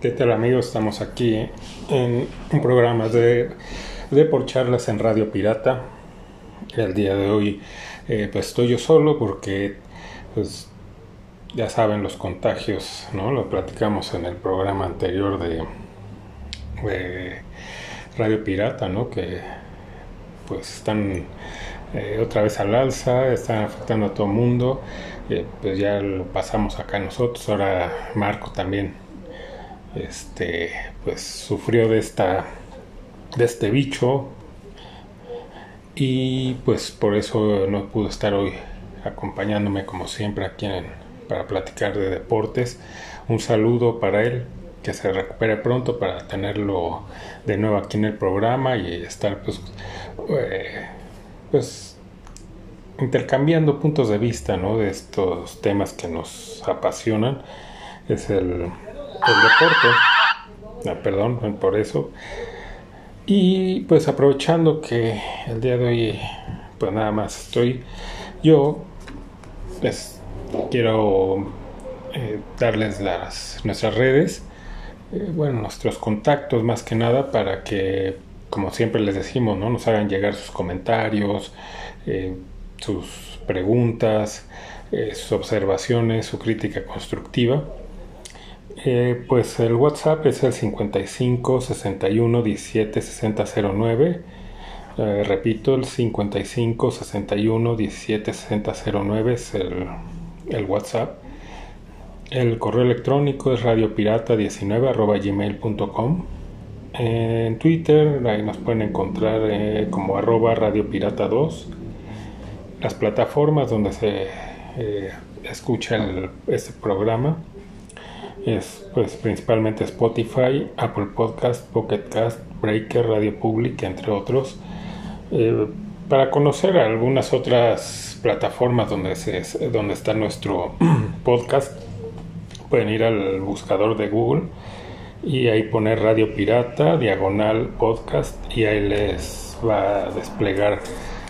¿Qué tal amigos? Estamos aquí en un programa de, de por charlas en Radio Pirata. El día de hoy eh, pues estoy yo solo porque pues ya saben los contagios, ¿no? Lo platicamos en el programa anterior de, Radio Pirata, ¿no? Que pues están eh, otra vez al alza, están afectando a todo el mundo. Eh, pues ya lo pasamos acá nosotros, ahora Marco también este pues sufrió de esta de este bicho. Y pues por eso no pudo estar hoy acompañándome como siempre aquí para platicar de deportes. Un saludo para él que se recupere pronto para tenerlo de nuevo aquí en el programa y estar pues eh, pues intercambiando puntos de vista ¿no? de estos temas que nos apasionan. Es el, el deporte. Ah, perdón por eso. Y pues aprovechando que el día de hoy pues nada más estoy yo pues quiero eh, darles las nuestras redes eh, bueno nuestros contactos más que nada para que como siempre les decimos no nos hagan llegar sus comentarios eh, sus preguntas, sus observaciones, su crítica constructiva. Eh, pues el WhatsApp es el 55 61 17 60 09. repito, el 55 61 17 60 09 es el, el WhatsApp. El correo electrónico es radiopirata19 gmail.com. En Twitter ahí nos pueden encontrar eh, como arroba radiopirata2 las plataformas donde se eh, escucha este programa es pues principalmente Spotify, Apple Podcast, Pocket Cast, Breaker, Radio Public, entre otros. Eh, para conocer algunas otras plataformas donde, se, donde está nuestro podcast, pueden ir al buscador de Google y ahí poner Radio Pirata, diagonal podcast y ahí les va a desplegar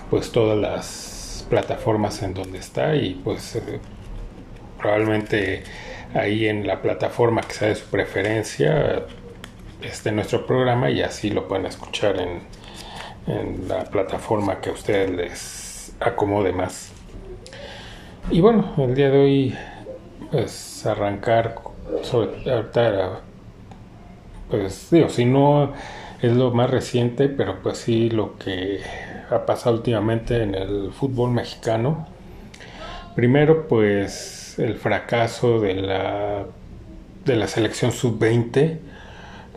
pues todas las plataformas en donde está y pues eh, probablemente ahí en la plataforma que sea de su preferencia esté nuestro programa y así lo pueden escuchar en, en la plataforma que a ustedes les acomode más. Y bueno, el día de hoy pues arrancar sobre ahorita pues digo, si no es lo más reciente, pero pues sí lo que ha pasado últimamente en el fútbol mexicano. Primero, pues el fracaso de la, de la selección sub-20,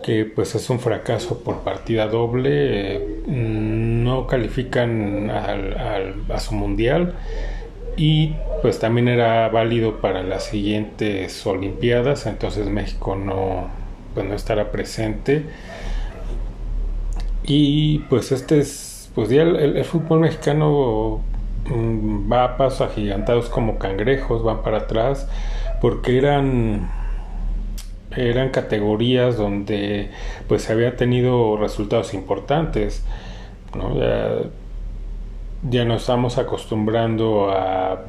que pues es un fracaso por partida doble, no califican a su mundial y pues también era válido para las siguientes Olimpiadas, entonces México no, pues, no estará presente. Y pues este es pues ya el, fútbol mexicano va a pasos agigantados como cangrejos, van para atrás, porque eran eran categorías donde pues se había tenido resultados importantes ¿no? ya, nos estamos acostumbrando a,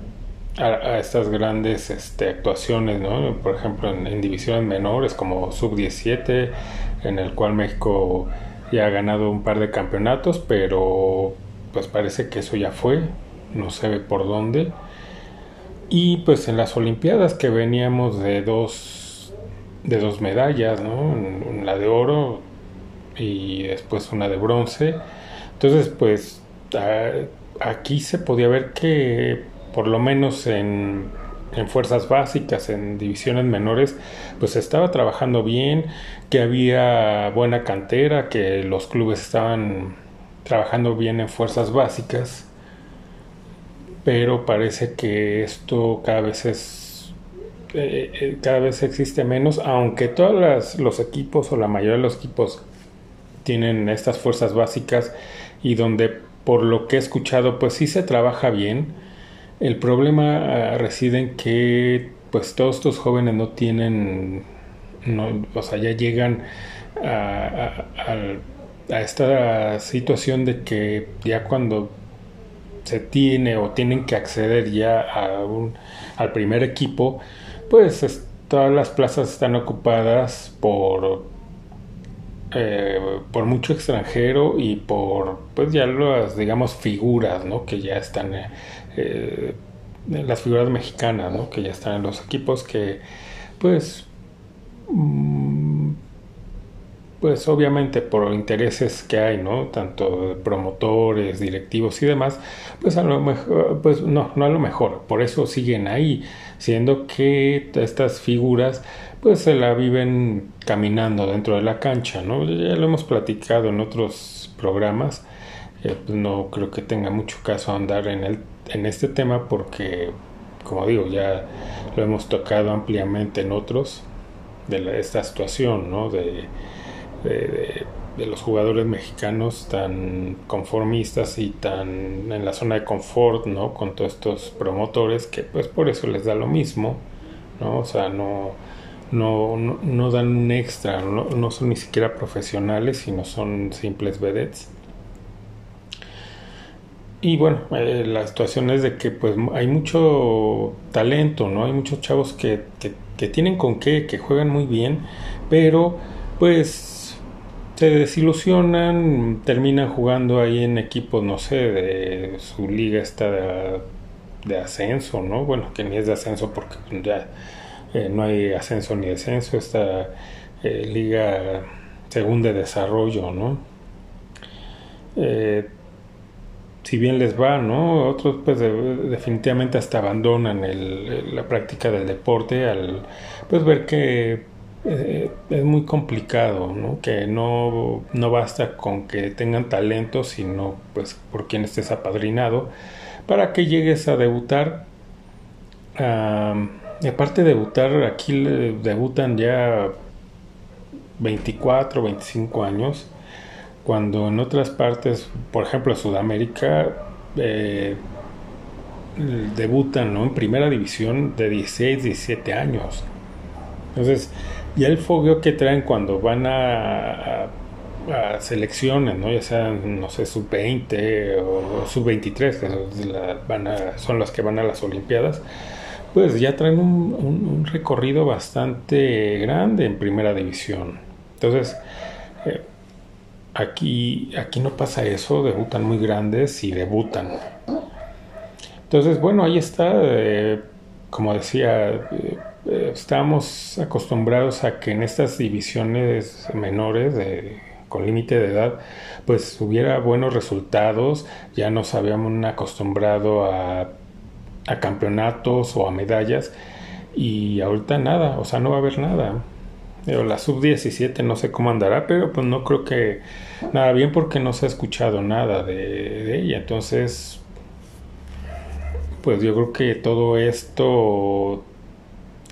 a, estas grandes este, actuaciones ¿no? por ejemplo en, en divisiones menores como sub 17 en el cual México ya ha ganado un par de campeonatos, pero pues parece que eso ya fue, no se ve por dónde. Y pues en las Olimpiadas que veníamos de dos, de dos medallas, ¿no? De oro y después una de bronce. Entonces pues aquí se podía ver que por lo menos en en fuerzas básicas, en divisiones menores, pues estaba trabajando bien, que había buena cantera, que los clubes estaban trabajando bien en fuerzas básicas, pero parece que esto cada vez es eh, eh, cada vez existe menos, aunque todos los equipos o la mayoría de los equipos tienen estas fuerzas básicas y donde por lo que he escuchado pues sí se trabaja bien, el problema ah, reside en que pues todos estos jóvenes no tienen, no, o sea, ya llegan a, a, esta situación de que ya cuando se tiene o tienen que acceder ya a un, al primer equipo, pues todas las plazas están ocupadas por eh, por mucho extranjero y por pues ya las digamos figuras ¿no? que ya están eh, las figuras mexicanas ¿no? que ya están en los equipos que pues pues obviamente por intereses que hay, ¿no? Tanto promotores, directivos y demás, pues a lo mejor, pues no, no a lo mejor, por eso siguen ahí, siendo que estas figuras pues se la viven caminando dentro de la cancha, ¿no? Ya lo hemos platicado en otros programas, eh, pues no creo que tenga mucho caso andar en, el, en este tema porque, como digo, ya lo hemos tocado ampliamente en otros de esta situación, ¿no? De, de, los jugadores mexicanos tan conformistas y tan en la zona de confort, ¿no? Con todos estos promotores que pues por eso les da lo mismo, ¿no? O sea, no no, no, dan un extra, no, son ni siquiera profesionales, sino son simples vedettes. Y bueno, eh, la situación es de que pues hay mucho talento, ¿no? Hay muchos chavos que, que, tienen con qué, que juegan muy bien, pero pues se desilusionan, terminan jugando ahí en equipos, no sé, de su liga está de, de ascenso, ¿no? Bueno, que ni es de ascenso porque ya eh, no hay ascenso ni descenso, esta eh, liga según de desarrollo, ¿no? Eh, si bien les va, ¿no? Otros pues definitivamente hasta abandonan la práctica del deporte al pues ver que es muy complicado, ¿no? Que no, no basta con que tengan talento, sino pues por quien estés apadrinado para que llegues a debutar. Y aparte de debutar, aquí debutan ya 24, 25 años, cuando en otras partes, por ejemplo Sudamérica, eh, debutan en primera división de 16, 17 años. Entonces, ya el fogueo que traen cuando van a, selecciones, ¿no? ya sean, no sé, sub-20 o sub-23, que son las que van a las Olimpiadas, pues ya traen un, recorrido bastante grande en primera división. Entonces, eh, aquí, aquí no pasa eso, debutan muy grandes y debutan. Entonces, bueno, ahí está, eh, como decía, eh, estamos acostumbrados a que en estas divisiones menores con límite de edad, pues hubiera buenos resultados, ya nos habíamos acostumbrado a a campeonatos o a medallas y ahorita nada, o sea, no va a haber nada. La sub-17 no sé cómo andará, pero pues no creo que nada bien porque no se ha escuchado nada de, ella. Entonces, pues yo creo que todo esto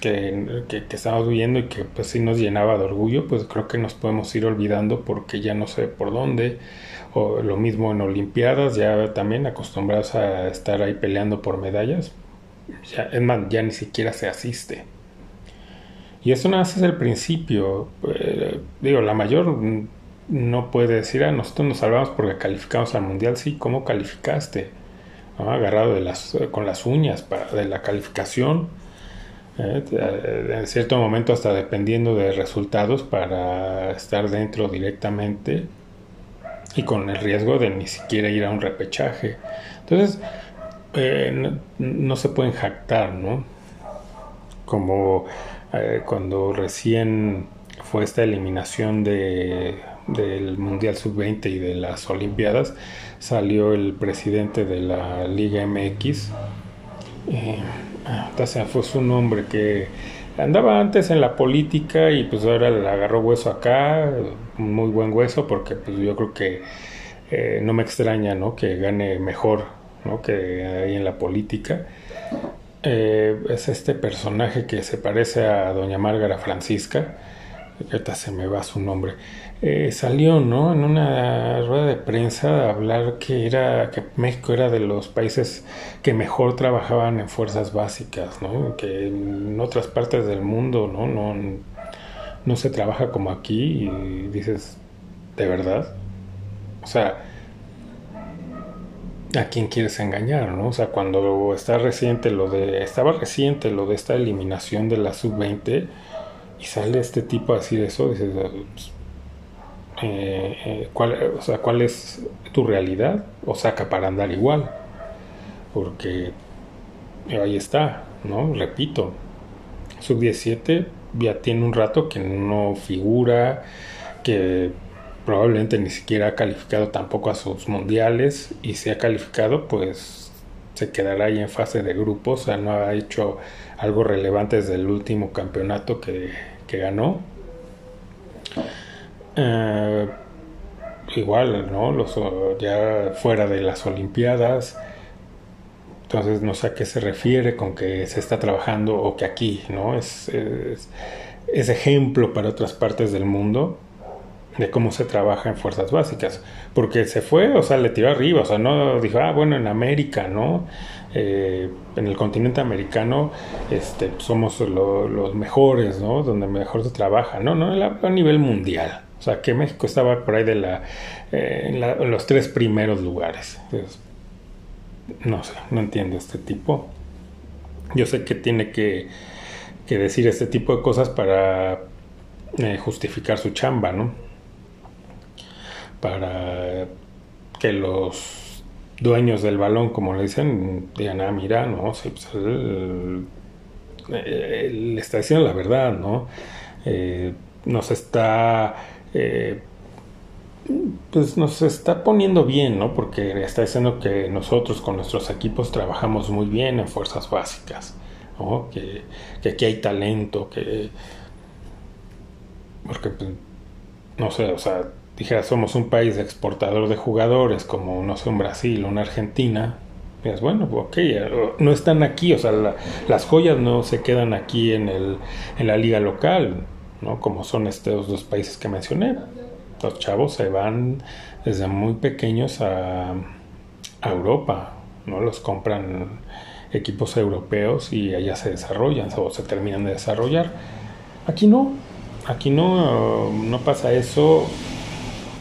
que, que, estamos viendo y que pues sí nos llenaba de orgullo, pues creo que nos podemos ir olvidando porque ya no sé por dónde o lo mismo en Olimpiadas, ya también acostumbrados a estar ahí peleando por medallas. Ya, es más, ya ni siquiera se asiste. Y eso nada más es el principio. Eh, digo, la mayor no puede decir, ah, nosotros nos salvamos porque calificamos al mundial. Sí, ¿cómo calificaste? Agarrado de las, con las uñas de la calificación. Eh, en cierto momento hasta dependiendo de resultados para estar dentro directamente y con el riesgo de ni siquiera ir a un repechaje. Entonces, eh, no, se pueden jactar, ¿no? Como eh, cuando recién fue esta eliminación de, del Mundial Sub-20 y de las Olimpiadas, salió el presidente de la Liga MX, se fue su nombre, que andaba antes en la política y pues ahora le agarró hueso acá, muy buen hueso, porque pues yo creo que eh, no me extraña, ¿no? Que gane mejor, ¿no? Que ahí en la política. Eh, es este personaje que se parece a doña Márgara Francisca, ahorita se me va su nombre, eh, salió, ¿no? En una rueda de prensa a hablar que era que México era de los países que mejor trabajaban en fuerzas básicas, ¿no? Que en otras partes del mundo, ¿no? No, no se trabaja como aquí y dices, ¿de verdad? O sea, a quién quieres engañar, ¿no? O sea, cuando está reciente lo de, estaba reciente lo de esta eliminación de la sub-20 y sale este tipo así de eso, dices, pues, eh, eh, ¿cuál, o sea, ¿cuál es tu realidad? O saca para andar igual, porque ahí está, ¿no? Repito, sub-17 ya tiene un rato que no figura, que probablemente ni siquiera ha calificado tampoco a sus mundiales y si ha calificado pues se quedará ahí en fase de grupos, o sea, no ha hecho algo relevante desde el último campeonato que, que ganó. Eh, igual, ¿no? Los, ya fuera de las Olimpiadas, entonces no sé a qué se refiere con que se está trabajando o que aquí, ¿no? Es, es, ejemplo para otras partes del mundo de cómo se trabaja en fuerzas básicas, porque se fue, o sea, le tiró arriba, o sea, no dijo, ah, bueno, en América, ¿no? Eh, en el continente americano este, somos los mejores, ¿no? Donde mejor se trabaja, no, no, a, nivel mundial, o sea, que México estaba por ahí de la, eh, en, los tres primeros lugares. no sé, no entiendo este tipo. Yo sé que tiene que, que decir este tipo de cosas para eh, justificar su chamba, ¿no? para que los dueños del balón, como le dicen, digan, ah, mira, no, sí, pues él, está diciendo la verdad, ¿no? Eh, nos está, eh, pues nos está poniendo bien, ¿no? Porque está diciendo que nosotros con nuestros equipos trabajamos muy bien en fuerzas básicas. Que, aquí hay talento, que... Porque, pues, no sé, o sea, dijera, somos un país exportador de jugadores, como no sé, un Brasil, una Argentina, pues bueno, ok, no están aquí, o sea, las joyas no se quedan aquí en, el, en la liga local, ¿no? Como son estos dos países que mencioné. Los chavos se van desde muy pequeños a, a Europa, ¿no? Los compran equipos europeos y allá se desarrollan o se terminan de desarrollar. Aquí no, aquí no, no pasa eso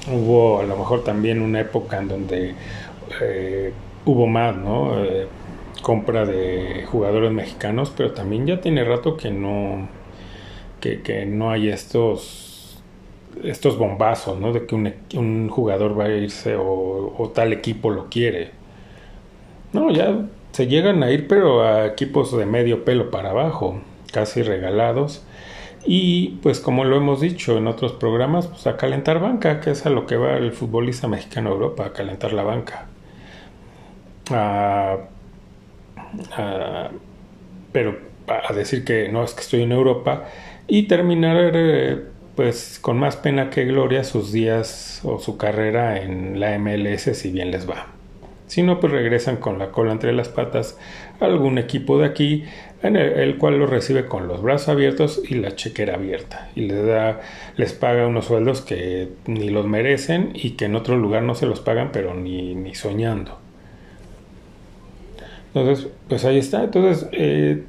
hubo a lo mejor también una época en donde eh, hubo más, ¿no? Eh, compra de jugadores mexicanos, pero también ya tiene rato que no que, no hay estos estos bombazos, ¿no? De que un, jugador va a irse o, o, tal equipo lo quiere. No, ya se llegan a ir, pero a equipos de medio pelo para abajo, casi regalados. Y pues como lo hemos dicho en otros programas, pues a calentar banca, que es a lo que va el futbolista mexicano a Europa, a calentar la banca. pero a decir que no es que estoy en Europa y terminar eh, pues con más pena que gloria sus días o su carrera en la MLS si bien les va. Si no, pues regresan con la cola entre las patas a algún equipo de aquí en el, cual lo recibe con los brazos abiertos y la chequera abierta. Y les da les paga unos sueldos que ni los merecen y que en otro lugar no se los pagan pero ni, ni soñando. Entonces pues ahí está. Entonces eh,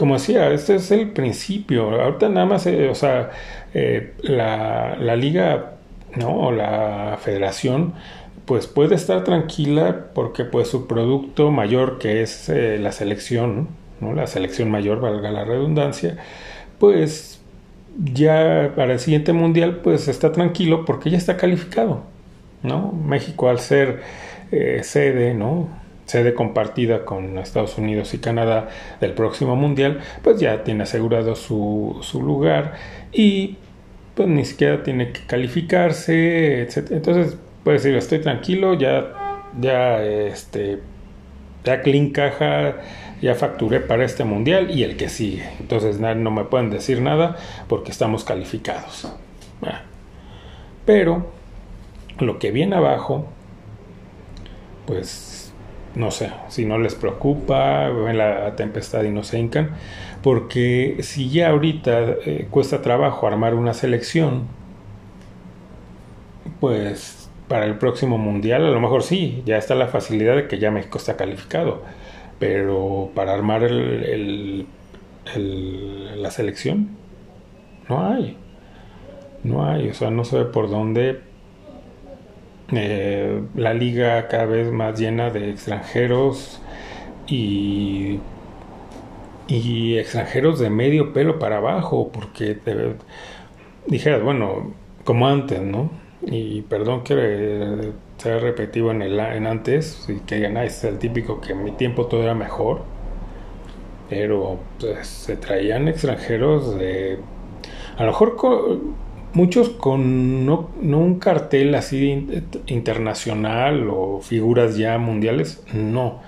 como decía este es el principio ahorita nada más eh, o sea eh, la, liga no o la federación pues puede estar tranquila porque pues su producto mayor que es eh, la selección, ¿no? la selección mayor, valga la redundancia, pues ya para el siguiente mundial pues está tranquilo porque ya está calificado, ¿no? México al ser sede, ¿no? Sede compartida con Estados Unidos y Canadá del próximo mundial, pues ya tiene asegurado su, su lugar y pues ni siquiera tiene que calificarse, etc. Entonces, puede decir, estoy tranquilo, ya, ya, este, ya clean caja, ya facturé para este mundial y el que sigue. Entonces no me pueden decir nada porque estamos calificados. Pero lo que viene abajo, pues no sé, si no les preocupa, ven la tempestad y no se hincan, porque si ya ahorita eh, cuesta trabajo armar una selección, pues para el próximo mundial, a lo mejor sí, ya está la facilidad de que ya México está calificado, pero para armar el, la selección, no hay, no hay, o sea, no ve por dónde eh, la liga cada vez más llena de extranjeros y, y extranjeros de medio pelo para abajo, porque dijeras, bueno, como antes, ¿no? Y perdón que sea repetitivo en el en antes y que digan, ah, es el típico que en mi tiempo todo era mejor. Pero pues, se traían extranjeros de. A lo mejor muchos con no, un cartel así internacional o figuras ya mundiales, no.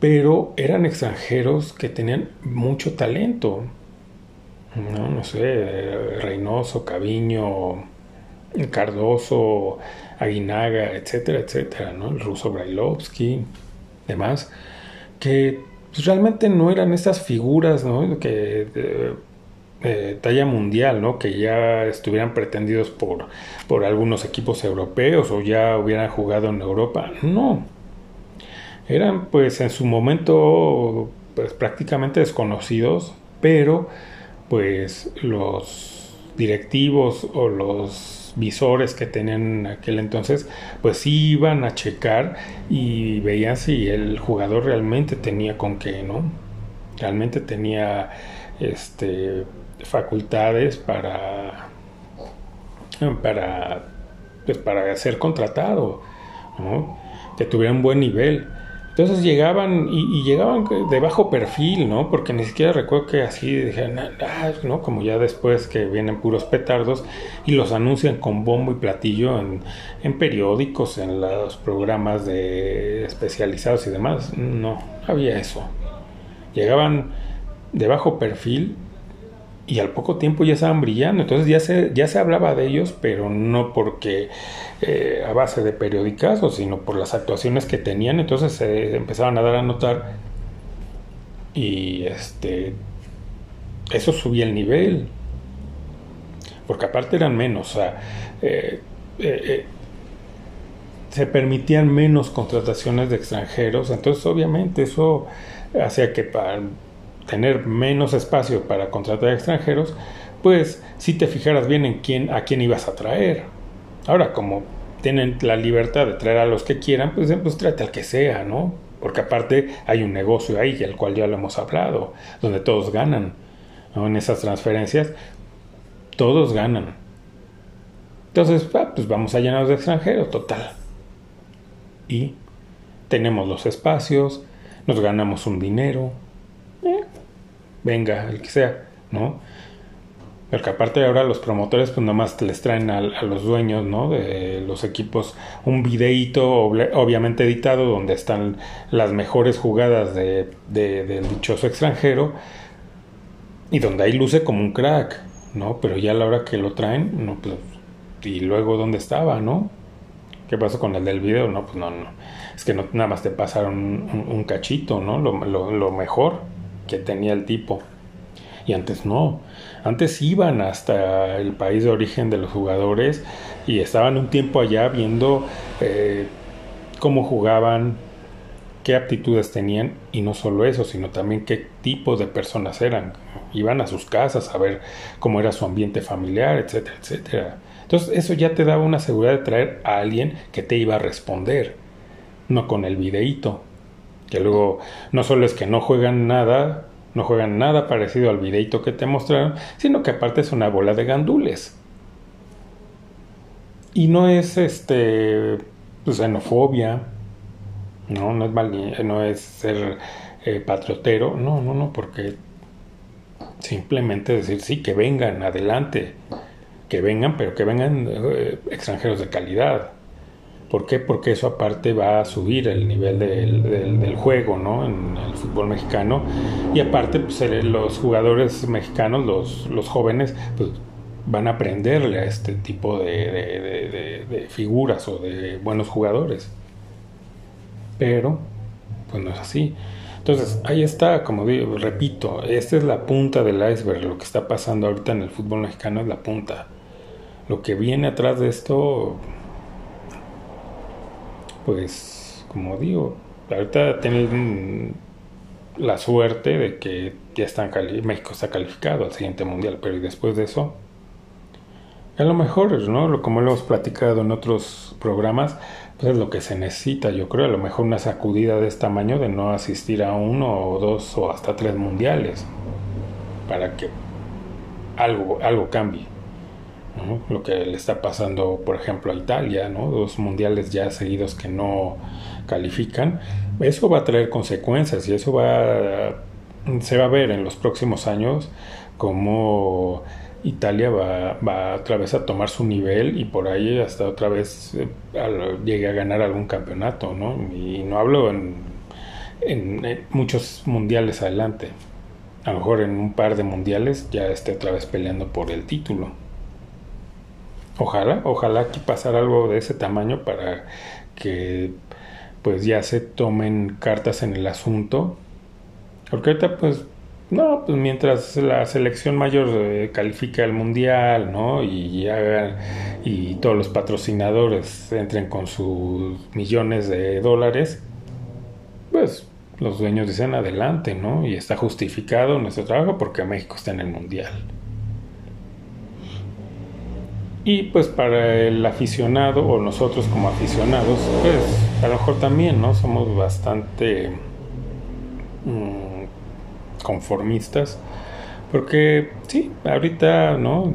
Pero eran extranjeros que tenían mucho talento. No, no sé, Reynoso, Caviño, Cardoso, Aguinaga, etcétera, etcétera, ¿no? El ruso Brailovsky, demás, que pues, realmente no eran estas figuras, ¿no? Que de, talla mundial, ¿no? Que ya estuvieran pretendidos por, por algunos equipos europeos o ya hubieran jugado en Europa. No. Eran pues en su momento pues prácticamente desconocidos, pero pues los directivos o los visores que tenían en aquel entonces, pues iban a checar y veían si el jugador realmente tenía con qué, ¿no? Realmente tenía este facultades para para pues para ser contratado, ¿no? Que tuviera un buen nivel. Entonces llegaban y, llegaban de bajo perfil, ¿no? Porque ni siquiera recuerdo que así dijeron, ah, ¿no? Como ya después que vienen puros petardos y los anuncian con bombo y platillo en, en periódicos, en los programas de especializados y demás. No, había eso. Llegaban de bajo perfil y al poco tiempo ya estaban brillando. Entonces ya se, ya se hablaba de ellos, pero no porque eh, a base de periodicazos, sino por las actuaciones que tenían. Entonces se empezaban a dar a notar y este eso subía el nivel. Porque aparte eran menos, eh, eh, se permitían menos contrataciones de extranjeros. Entonces obviamente eso hacía que para tener menos espacio para contratar extranjeros, pues si te fijaras bien en quién, a quién ibas a traer. Ahora, como tienen la libertad de traer a los que quieran, pues, pues trate al que sea, ¿no? Porque aparte hay un negocio ahí, el cual ya lo hemos hablado, donde todos ganan. En esas transferencias, todos ganan. Entonces, ah, pues vamos a llenarnos de extranjeros, total. Y tenemos los espacios, nos ganamos un dinero, venga, el que sea, ¿no? Porque aparte ahora los promotores pues nomás les traen a, los dueños, ¿no? De los equipos un videíto obviamente editado donde están las mejores jugadas de, del dichoso extranjero y donde ahí luce como un crack, ¿no? Pero ya a la hora que lo traen, no, pues, y luego dónde estaba, ¿no? ¿Qué pasó con el del video? No, pues no, no. Es que no, nada más te pasaron un, cachito, ¿no? Lo, lo mejor que tenía el tipo. Y antes no. Antes iban hasta el país de origen de los jugadores y estaban un tiempo allá viendo eh, cómo jugaban, qué aptitudes tenían y no solo eso, sino también qué tipo de personas eran. Iban a sus casas a ver cómo era su ambiente familiar, etcétera, etcétera. Entonces eso ya te daba una seguridad de traer a alguien que te iba a responder, no con el videíto. Que luego no solo es que no juegan nada, no juegan nada parecido al videito que te mostraron, sino que aparte es una bola de gandules. Y no es este pues, xenofobia, no, no es mal, no es ser eh, patriotero, no, no, no, porque simplemente decir sí, que vengan, adelante, que vengan, pero que vengan eh, extranjeros de calidad. ¿Por qué? Porque eso aparte va a subir el nivel del, juego ¿no? en el fútbol mexicano y aparte pues, los jugadores mexicanos, los, los jóvenes, pues van a aprenderle a este tipo de, de, figuras o de buenos jugadores. Pero, pues no es así. Entonces, ahí está, como digo, repito, esta es la punta del iceberg. Lo que está pasando ahorita en el fútbol mexicano es la punta. Lo que viene atrás de esto, pues, como digo, ahorita tienen la suerte de que ya están México está calificado al siguiente mundial, pero después de eso, A lo mejor, ¿no? Como lo hemos platicado en otros programas, pues es lo que se necesita, yo creo, a lo mejor una sacudida de este tamaño de no asistir a uno o dos o hasta tres mundiales para que algo, algo cambie. Lo que le está pasando, por ejemplo, a Italia, ¿no? Dos mundiales ya seguidos que no califican. Eso va a traer consecuencias y eso va se va a ver en los próximos años como Italia va, va otra vez a tomar su nivel y por ahí hasta otra vez eh, llegue a ganar algún campeonato, ¿no? Y no hablo en, en, muchos mundiales adelante. A lo mejor en un par de mundiales ya esté otra vez peleando por el título. Ojalá, ojalá que pasara algo de ese tamaño para que pues ya se tomen cartas en el asunto. Porque ahorita pues no, pues mientras la selección mayor eh, califica el mundial, ¿no? Y hagan, y todos los patrocinadores entren con sus millones de dólares, pues los dueños dicen adelante, ¿no? Y está justificado nuestro trabajo porque México está en el mundial. Y pues para el aficionado o nosotros como aficionados, pues a lo mejor también, ¿no? Somos bastante... Mm, conformistas, porque sí, ahorita, ¿no?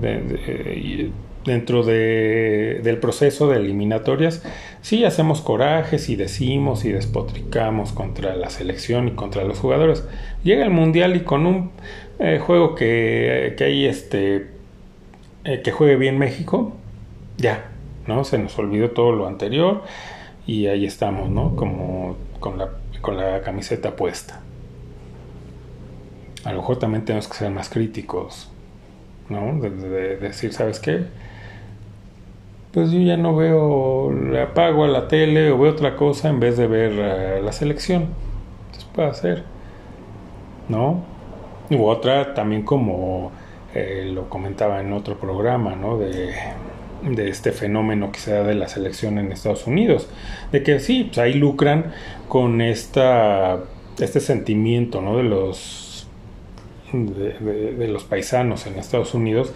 dentro de, del proceso de eliminatorias, sí hacemos corajes y decimos y despotricamos contra la selección y contra los jugadores. Llega el mundial y con un eh, juego que, que hay este eh, que juegue bien México, ya, ¿no? Se nos olvidó todo lo anterior y ahí estamos, ¿no? Como con la, con la camiseta puesta a lo mejor también tenemos que ser más críticos, ¿no? De, decir, ¿sabes qué? Pues yo ya no veo, le apago a la tele o veo otra cosa en vez de ver eh, la selección. Entonces puede hacer, ¿no? U otra también como eh, lo comentaba en otro programa, ¿no? De, este fenómeno que se da de la selección en Estados Unidos. De que sí, pues ahí lucran con esta, este sentimiento, ¿no? De los de, los paisanos en Estados Unidos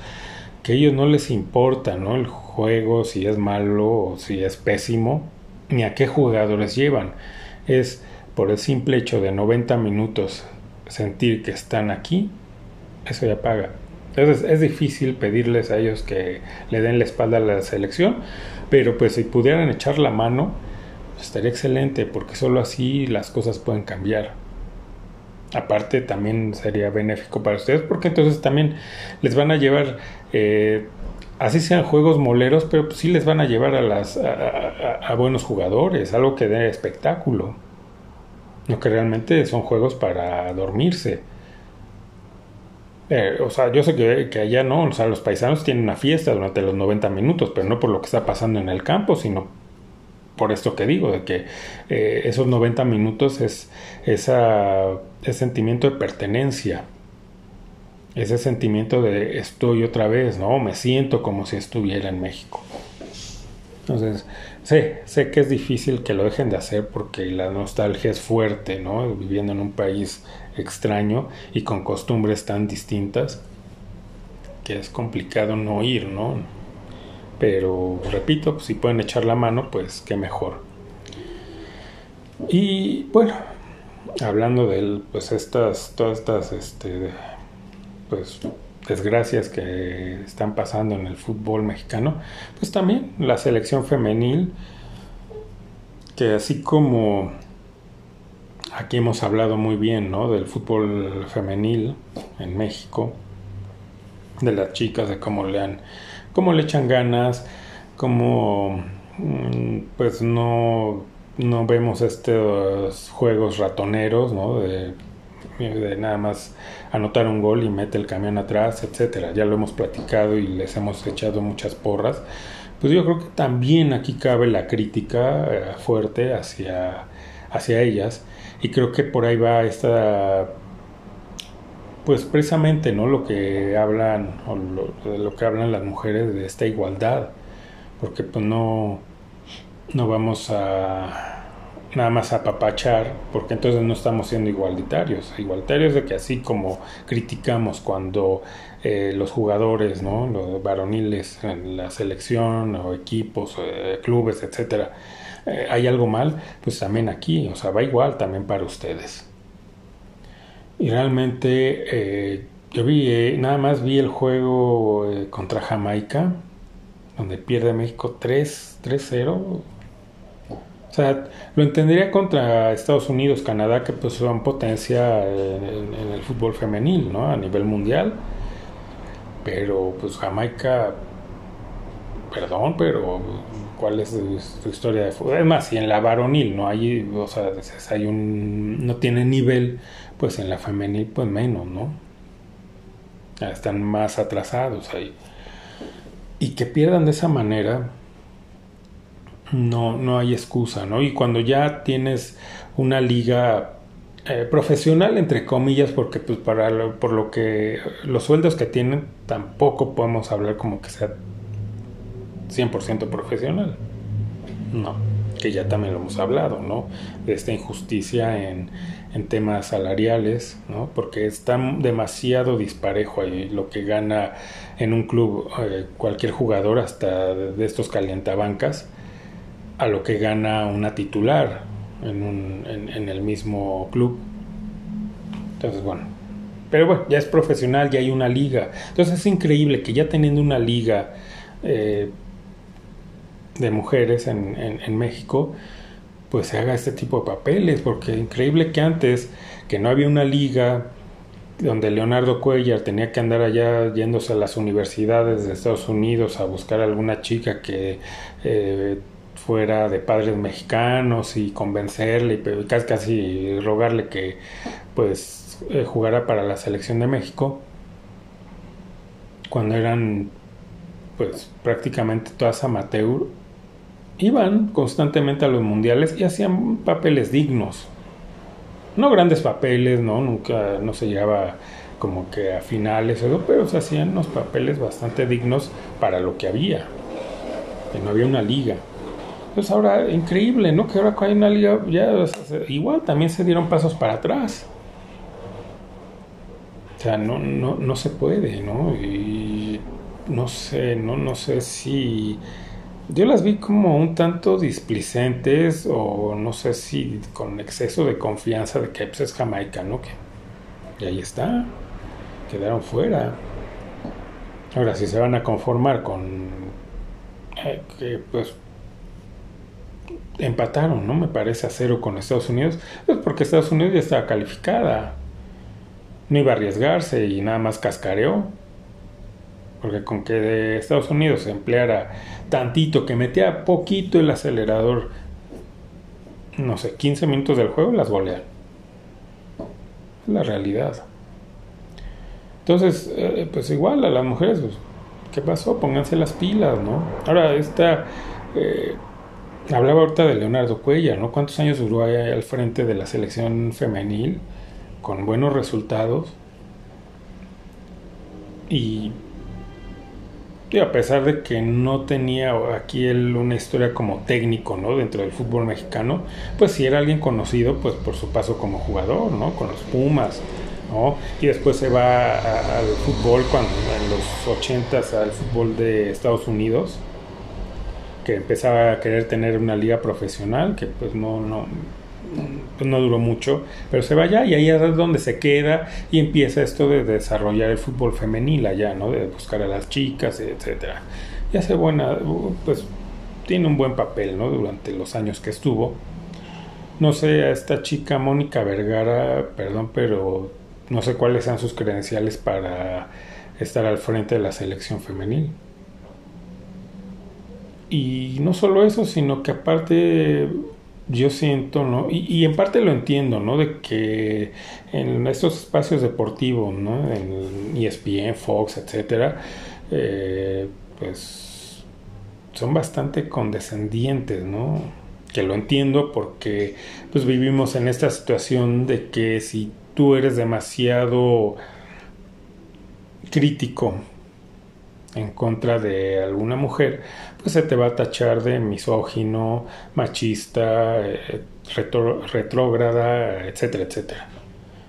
que a ellos no les importa ¿no? el juego, si es malo o si es pésimo, ni a qué jugadores llevan. Es por el simple hecho de 90 minutos sentir que están aquí, eso ya paga. Entonces es difícil pedirles a ellos que le den la espalda a la selección, pero pues si pudieran echar la mano, estaría excelente, porque solo así las cosas pueden cambiar. Aparte también sería benéfico para ustedes porque entonces también les van a llevar eh, así sean juegos moleros pero sí les van a llevar a las buenos jugadores algo que dé espectáculo. No que realmente son juegos para dormirse eh, o sea, yo sé que, allá no, o sea, los paisanos tienen una fiesta durante los 90 minutos, pero no por lo que está pasando en el campo, sino por esto que digo, de que eh, esos 90 minutos es ese sentimiento de pertenencia, ese sentimiento de estoy otra vez, ¿no? Me siento como si estuviera en México. Entonces, sé, sé que es difícil que lo dejen de hacer porque la nostalgia es fuerte, ¿no? Viviendo en un país extraño y con costumbres tan distintas que es complicado no ir, ¿no? Pero repito, si pueden echar la mano, pues qué mejor. Y bueno, hablando de pues estas, todas estas este, pues, desgracias que están pasando en el fútbol mexicano, pues también la selección femenil, que así como aquí hemos hablado muy bien ¿no? del fútbol femenil en México, de las chicas, de cómo le han cómo le echan ganas, cómo mm, pues no, no vemos estos juegos ratoneros, ¿no? De, de nada más anotar un gol y mete el camión atrás, etcétera. Ya lo hemos platicado y les hemos echado muchas porras. Pues yo creo que también aquí cabe la crítica eh, fuerte hacia, hacia ellas y creo que por ahí va esta pues precisamente no lo que hablan o lo, que hablan las mujeres de esta igualdad porque pues no no vamos a nada más apapachar, porque entonces no estamos siendo igualitarios. Igualitarios de que así como criticamos cuando eh, los jugadores, ¿no? los varoniles en la selección o equipos, eh, clubes, etcétera, eh, hay algo mal, pues también aquí, o sea, va igual también para ustedes. Y realmente yo vi, nada más vi el juego contra Jamaica, donde pierde México 3-0 o sea, lo entendería contra Estados Unidos, Canadá, que pues son potencia en, el fútbol femenil, ¿no? A nivel mundial. Pero pues Jamaica, perdón, pero ¿cuál es su historia de fútbol? Es más, si en la varonil no hay, o sea, hay un, no tiene nivel, pues en la femenil pues menos, ¿no? Están más atrasados ahí. Y que pierdan de esa manera, no, no hay excusa, ¿no? Y cuando ya tienes una liga eh, profesional, entre comillas, porque pues para por lo que los sueldos que tienen, tampoco podemos hablar como que sea 100% profesional. No, que ya también lo hemos hablado, ¿no? De esta injusticia en, en temas salariales, ¿no? Porque está demasiado disparejo ahí lo que gana en un club eh, cualquier jugador, hasta de estos calientabancas a lo que gana una titular en, un, en, el mismo club. Entonces, bueno. Pero bueno, ya es profesional, ya hay una liga. Entonces es increíble que ya teniendo una liga eh, de mujeres en, en, México, pues se haga este tipo de papeles, porque increíble que antes, que no había una liga donde Leonardo Cuellar tenía que andar allá yéndose a las universidades de Estados Unidos a buscar alguna chica que eh, fuera de padres mexicanos y convencerle y casi, casi rogarle que pues eh, jugara para la selección de México cuando eran pues prácticamente todas amateur iban constantemente a los mundiales y hacían papeles dignos no grandes papeles no nunca no se llegaba como que a finales pero se hacían unos papeles bastante dignos para lo que había que no había una liga pues ahora, increíble, ¿no? Que ahora hay una liga, ya igual también se dieron pasos para atrás. O sea, no, no, no se puede, ¿no? Y no sé, no, no sé si... Yo las vi como un tanto displicentes o no sé si con exceso de confianza de que pues, es Jamaica, ¿no? Que, y ahí está, quedaron fuera. Ahora, si se van a conformar con eh, que pues empataron, ¿no? Me parece a cero con Estados Unidos, pues porque Estados Unidos ya estaba calificada. No iba a arriesgarse y nada más cascareó. Porque con que de Estados Unidos se empleara tantito, que metía poquito el acelerador, no sé, 15 minutos del juego, las golean. Es la realidad. Entonces, eh, pues igual a las mujeres, pues, ¿qué pasó? Pónganse las pilas, ¿no? Ahora, esta... Eh, Hablaba ahorita de Leonardo Cuellar, ¿no? ¿Cuántos años duró al frente de la selección femenil? Con buenos resultados. Y, a pesar de que no tenía aquí él una historia como técnico, ¿no? Dentro del fútbol mexicano, pues sí era alguien conocido, pues por su paso como jugador, ¿no? Con los Pumas, ¿no? Y después se va al fútbol cuando en los ochentas al fútbol de Estados Unidos que empezaba a querer tener una liga profesional, que pues no, no, pues no duró mucho, pero se va allá y ahí es donde se queda y empieza esto de desarrollar el fútbol femenil allá, ¿no? De buscar a las chicas, etcétera. Y hace buena, pues tiene un buen papel, ¿no? Durante los años que estuvo. No sé, a esta chica Mónica Vergara, perdón, pero no sé cuáles sean sus credenciales para estar al frente de la selección femenil. Y no solo eso, sino que aparte yo siento, ¿no? Y, en parte lo entiendo, ¿no? De que en estos espacios deportivos, ¿no? En ESPN, Fox, etcétera, eh, pues son bastante condescendientes, ¿no? Que lo entiendo porque pues vivimos en esta situación de que si tú eres demasiado crítico en contra de alguna mujer, pues se te va a tachar de misógino, machista, eh, retrógrada, etcétera, etcétera.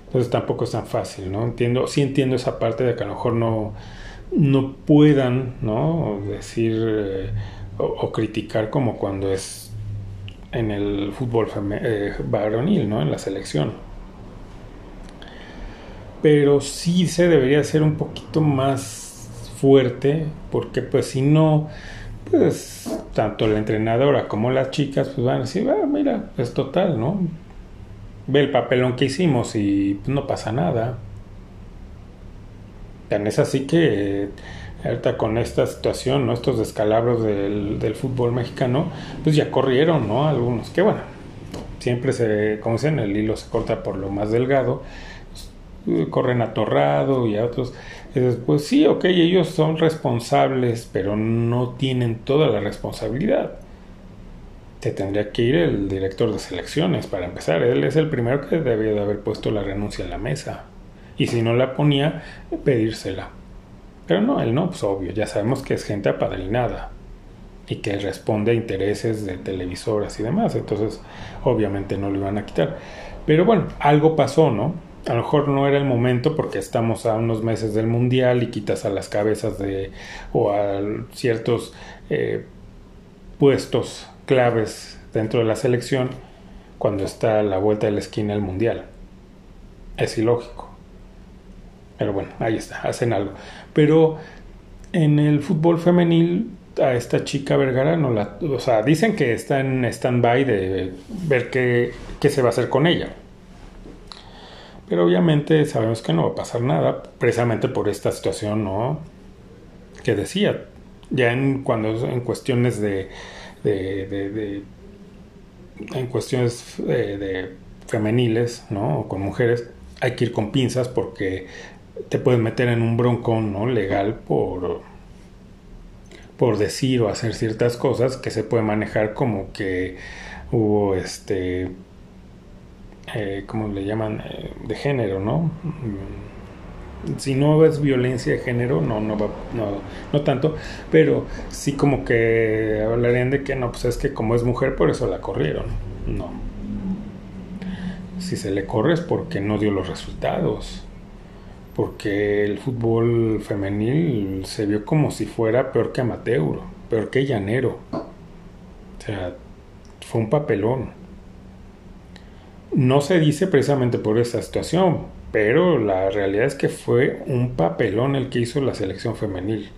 Entonces tampoco es tan fácil, ¿no? Entiendo, sí entiendo esa parte de que a lo mejor no, no puedan, ¿no? Decir eh, o, criticar como cuando es en el fútbol eh, varonil, ¿no? En la selección. Pero sí se debería ser un poquito más fuerte, porque pues si no, pues tanto la entrenadora como las chicas pues van a decir, ah, mira, es total, ¿no? Ve el papelón que hicimos y pues, no pasa nada. Tan es así que ahorita con esta situación, ¿no? estos descalabros del, del, fútbol mexicano, pues ya corrieron, ¿no? Algunos, que bueno, siempre se, como dicen, el hilo se corta por lo más delgado, pues, corren atorrado y a otros, pues sí, ok, ellos son responsables, pero no tienen toda la responsabilidad. Te tendría que ir el director de selecciones para empezar, él es el primero que debía de haber puesto la renuncia en la mesa. Y si no la ponía, pedírsela. Pero no, él no, pues obvio, ya sabemos que es gente apadrinada y que responde a intereses de televisoras y demás, entonces obviamente no lo iban a quitar. Pero bueno, algo pasó, ¿no? A lo mejor no era el momento porque estamos a unos meses del mundial y quitas a las cabezas de o a ciertos eh, puestos claves dentro de la selección cuando está a la vuelta de la esquina el mundial. Es ilógico. Pero bueno, ahí está, hacen algo. Pero en el fútbol femenil a esta chica Vergara no la... O sea, dicen que está en stand-by de ver qué, qué se va a hacer con ella. Pero obviamente sabemos que no va a pasar nada, precisamente por esta situación, ¿no? Que decía, ya en, cuando en cuestiones de, de, de, en cuestiones eh, de, femeniles, ¿no? O con mujeres, hay que ir con pinzas porque te puedes meter en un broncón ¿no? legal por, por decir o hacer ciertas cosas que se puede manejar como que hubo este eh, ¿cómo le llaman? Eh, de género, ¿no? Mm, si no es violencia de género, no, no, no, no tanto, pero sí como que hablarían de que no, pues es que como es mujer, por eso la corrieron. No. Si se le corre es porque no dio los resultados porque el fútbol femenil se vio como si fuera peor que amateur, peor que llanero. O sea, fue un papelón. No se dice precisamente por esa situación, pero la realidad es que fue un papelón el que hizo la selección femenil.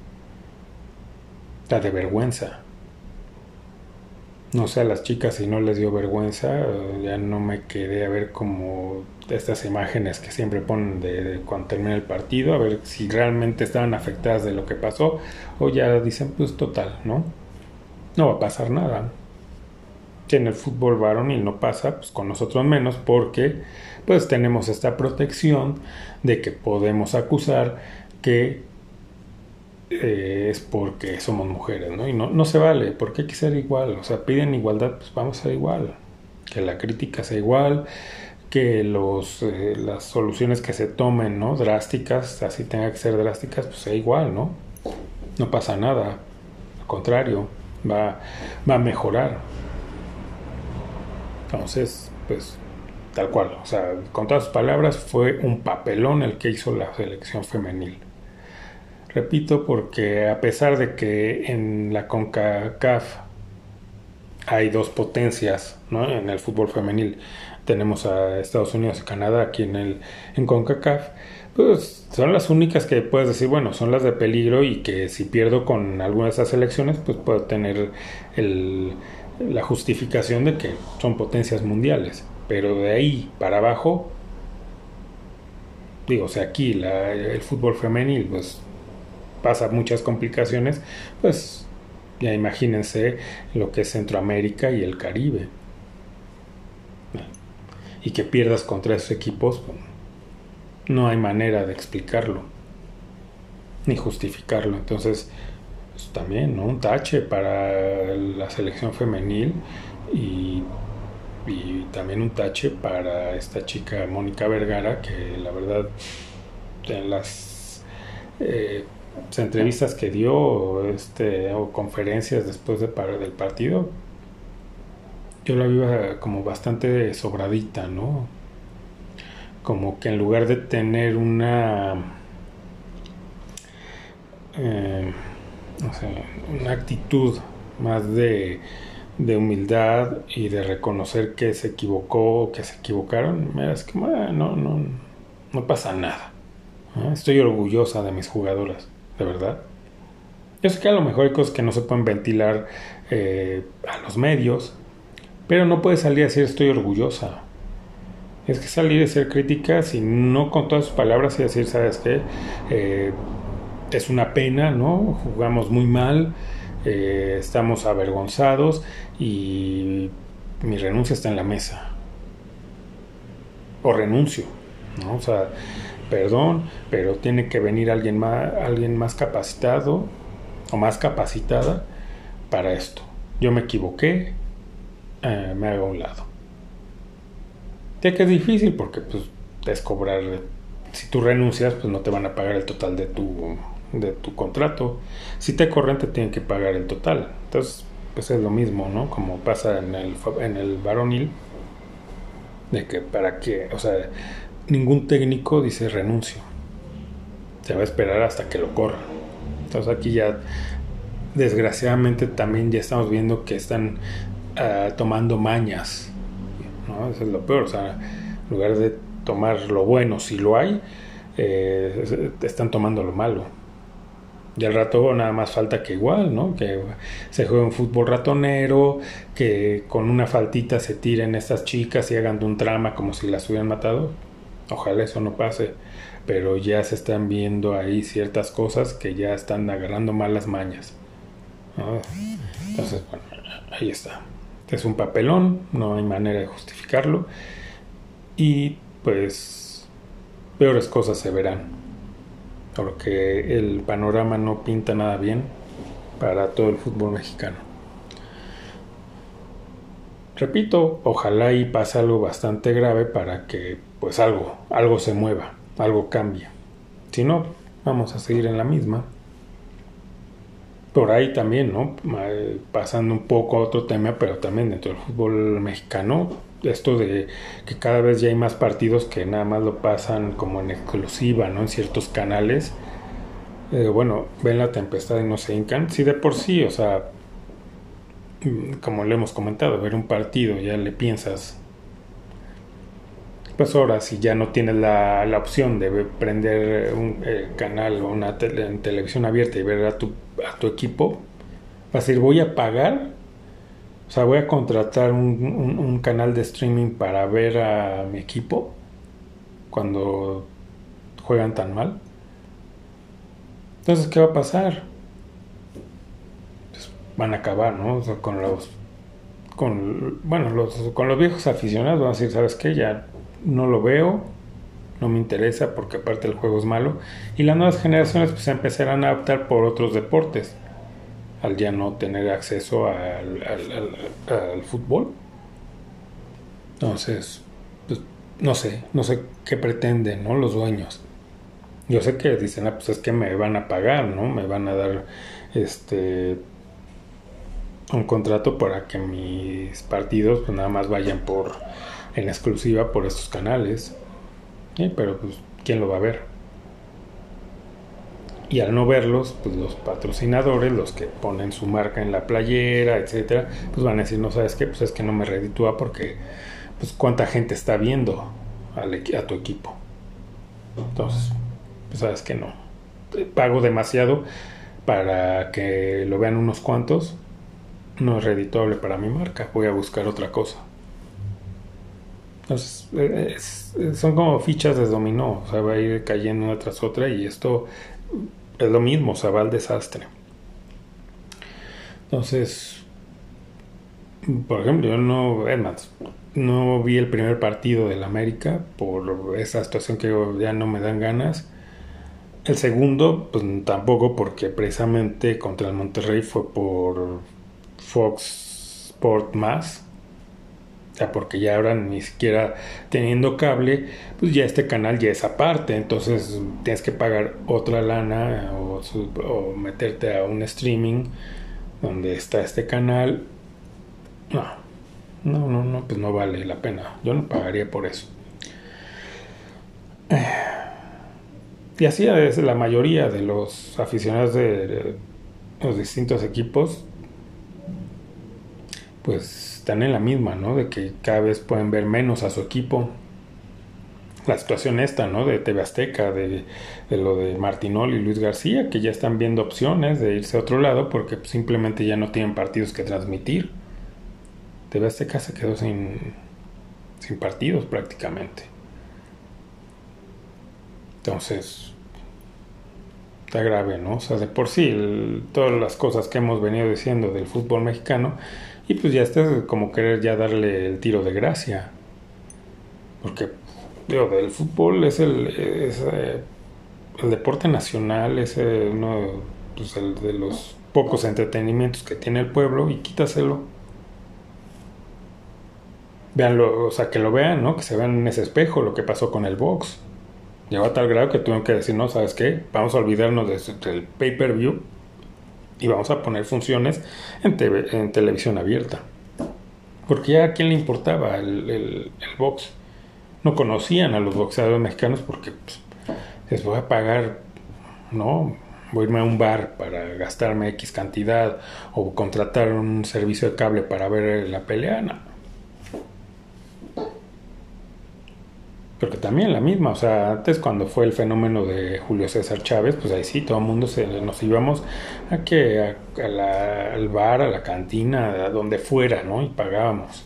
La de vergüenza. No sé a las chicas si no les dio vergüenza, ya no me quedé a ver como estas imágenes que siempre ponen de, cuando termina el partido, a ver si realmente estaban afectadas de lo que pasó o ya dicen pues total, ¿no? No va a pasar nada. Si en el fútbol varonil no pasa, pues con nosotros menos porque pues tenemos esta protección de que podemos acusar que eh, es porque somos mujeres, ¿no? Y no, no se vale, porque hay que ser igual, o sea, piden igualdad, pues vamos a ser igual, que la crítica sea igual, que los, eh, las soluciones que se tomen, ¿no? Drásticas, así tenga que ser drásticas, pues sea igual, ¿no? No pasa nada, al contrario, va, va a mejorar. Entonces, pues, tal cual, o sea, con todas sus palabras, fue un papelón el que hizo la selección femenil. Repito, porque a pesar de que en la CONCACAF hay dos potencias, ¿no? En el fútbol femenil, tenemos a Estados Unidos y Canadá aquí en el en CONCACAF, pues son las únicas que puedes decir, bueno, son las de peligro y que si pierdo con alguna de esas elecciones, pues puedo tener el, la justificación de que son potencias mundiales. Pero de ahí para abajo, digo, o sea, aquí la, el fútbol femenil, pues pasa muchas complicaciones, pues ya imagínense lo que es Centroamérica y el Caribe y que pierdas contra esos equipos, no hay manera de explicarlo ni justificarlo. Entonces, pues, también ¿no? un tache para la selección femenil y, y, también un tache para esta chica Mónica Vergara, que la verdad en las... Eh, entrevistas que dio este, o conferencias después de, del partido, yo la vi como bastante sobradita, ¿no? Como que en lugar de tener una... Eh, una actitud más de, de, humildad y de reconocer que se equivocó, que se equivocaron, es que no, no, no pasa nada. Estoy orgullosa de mis jugadoras, de verdad. Yo sé que a lo mejor hay cosas que no se pueden ventilar eh, a los medios, pero no puede salir a decir estoy orgullosa. Es que salir a ser crítica, si no con todas sus palabras y decir, ¿sabes qué? Eh, es una pena, ¿no? Jugamos muy mal, eh, estamos avergonzados y mi renuncia está en la mesa. O renuncio, ¿no? O sea, perdón, pero tiene que venir alguien más, alguien más capacitado o más capacitada para esto. Yo me equivoqué, eh, me hago a un lado. Ya que es difícil porque pues es cobrar, si tú renuncias pues no te van a pagar el total de tu, de tu contrato. Si te corren te tienen que pagar el total. Entonces pues es lo mismo, ¿no? Como pasa en el, en el de que para que, o sea, ningún técnico dice renuncio. Se va a esperar hasta que lo corran. Entonces aquí ya, desgraciadamente también ya estamos viendo que están ah, tomando mañas. ¿no? Eso es lo peor. O sea, en lugar de tomar lo bueno, si lo hay, eh, están tomando lo malo. Y al rato nada más falta que igual, ¿no? Que se juegue un fútbol ratonero, que con una faltita se tiren estas chicas y hagan de un trama como si las hubieran matado. Ojalá eso no pase, pero ya se están viendo ahí ciertas cosas que ya están agarrando malas mañas. Entonces, bueno, ahí está. Es un papelón, no hay manera de justificarlo. Y pues peores cosas se verán. Porque el panorama no pinta nada bien para todo el fútbol mexicano. Repito, ojalá y pase algo bastante grave para que pues algo, algo se mueva, algo cambie. Si no, vamos a seguir en la misma. Por ahí también, ¿no? Pasando un poco a otro tema, pero también dentro del fútbol mexicano, esto de que cada vez ya hay más partidos que nada más lo pasan como en exclusiva, ¿no? En ciertos canales. Eh, bueno, ven la tempestad y no se hincan. Sí, de por sí, o sea, como le hemos comentado, ver un partido ya le piensas pues ahora si ya no tienes la, la opción de prender un eh, canal o una televisión abierta y ver a tu, a tu equipo, vas a decir, voy a pagar, o sea, voy a contratar un, un, canal de streaming para ver a mi equipo cuando juegan tan mal. Entonces, ¿qué va a pasar? Pues van a acabar, ¿no? O sea, con los con bueno, con los viejos aficionados van a decir, ¿sabes qué? Ya no lo veo, no me interesa porque aparte el juego es malo. Y las nuevas generaciones pues empezarán a optar por otros deportes al ya no tener acceso al, al, fútbol. Entonces, pues, no sé, no sé qué pretenden ¿no? los dueños. Yo sé que dicen, ah, pues es que me van a pagar, ¿no? Me van a dar este un contrato para que mis partidos pues nada más vayan por en exclusiva por estos canales. Pero pues, ¿quién lo va a ver? Y al no verlos, pues los patrocinadores, los que ponen su marca en la playera, etcétera, pues van a decir, no sabes qué, pues es que no me reditúa porque, pues cuánta gente está viendo a tu equipo. Entonces, pues sabes que no. Pago demasiado para que lo vean unos cuantos. No es redituable para mi marca. Voy a buscar otra cosa. Entonces, eh, son como fichas de dominó, o sea, va a ir cayendo una tras otra y esto es lo mismo, o sea, va al desastre. Entonces, por ejemplo, yo no, es no vi el primer partido del América por esa situación que ya no me dan ganas. El segundo, pues tampoco, porque precisamente contra el Monterrey fue por Fox Sport Más porque ya ahora ni siquiera teniendo cable, pues ya este canal ya es aparte. Entonces tienes que pagar otra lana o, o meterte a un streaming donde está este canal. No, no, no, no, pues no vale la pena. Yo no pagaría por eso. Y así es la mayoría de los aficionados de los distintos equipos, pues están en la misma, ¿no? De que cada vez pueden ver menos a su equipo. La situación esta, ¿no? De TV Azteca, de, lo de Martinol y Luis García, que ya están viendo opciones de irse a otro lado porque simplemente ya no tienen partidos que transmitir. TV Azteca se quedó sin, sin partidos prácticamente. Entonces, está grave, ¿no? O sea, de por sí, todas las cosas que hemos venido diciendo del fútbol mexicano, y pues ya está como querer ya darle el tiro de gracia. Porque, digo, del fútbol es el, eh, el deporte nacional, es uno pues, el de los pocos entretenimientos que tiene el pueblo y quítaselo. Veanlo, o sea, que lo vean, ¿no? Que se vean en ese espejo lo que pasó con el box. Llegó a tal grado que tuvieron que decir, no, ¿sabes qué? Vamos a olvidarnos del pay-per-view y vamos a poner funciones en, en televisión abierta. Porque ya a quién le importaba el, el, box. No conocían a los boxeadores mexicanos porque pues, les voy a pagar, ¿no? Voy a irme a un bar para gastarme X cantidad o contratar un servicio de cable para ver la pelea. Porque también la misma, o sea, antes cuando fue el fenómeno de Julio César Chávez, pues ahí sí, todo el mundo se, nos íbamos a que al bar, a la cantina, a donde fuera, ¿no? Y pagábamos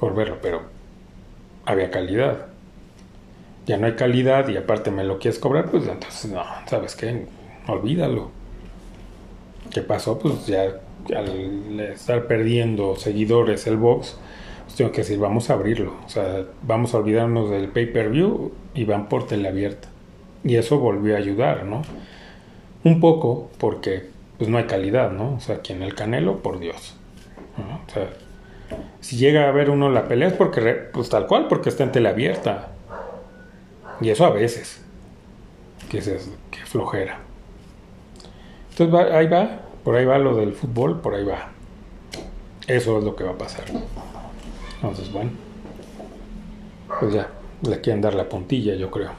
por verlo, pero había calidad. Ya no hay calidad y aparte me lo quieres cobrar, pues entonces no, ¿sabes qué? Olvídalo. ¿Qué pasó? Pues ya al estar perdiendo seguidores el box, tengo que decir, vamos a abrirlo, o sea, vamos a olvidarnos del pay-per-view y van por teleabierta. Y eso volvió a ayudar, ¿no? Un poco porque pues no hay calidad, ¿no? O sea, aquí en el Canelo, por Dios. O sea, si llega a ver uno la pelea es porque, pues tal cual, porque está en teleabierta. Y eso a veces. Que es flojera. Entonces ahí va, por ahí va lo del fútbol, por ahí va. Eso es lo que va a pasar. Entonces, bueno, pues ya, le quieren dar la puntilla, yo creo.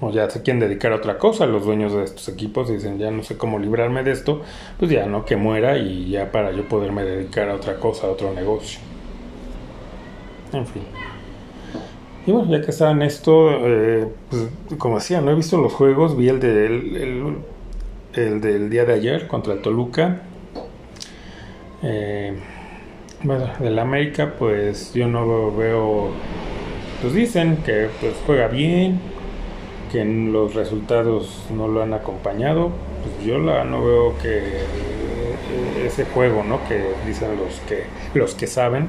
O ya se quieren dedicar a otra cosa, los dueños de estos equipos dicen, ya no sé cómo librarme de esto, pues ya, ¿no? Que muera y ya para yo poderme dedicar a otra cosa, a otro negocio. En fin. Y bueno, ya que está esto, eh, pues, como decía, no he visto los juegos, vi el, de, el, el del día de ayer contra el Toluca. Eh, bueno, del América, pues yo no veo. Pues dicen que pues juega bien, que los resultados no lo han acompañado. Pues yo la, no veo que ese juego, ¿no? Que dicen los que los que saben.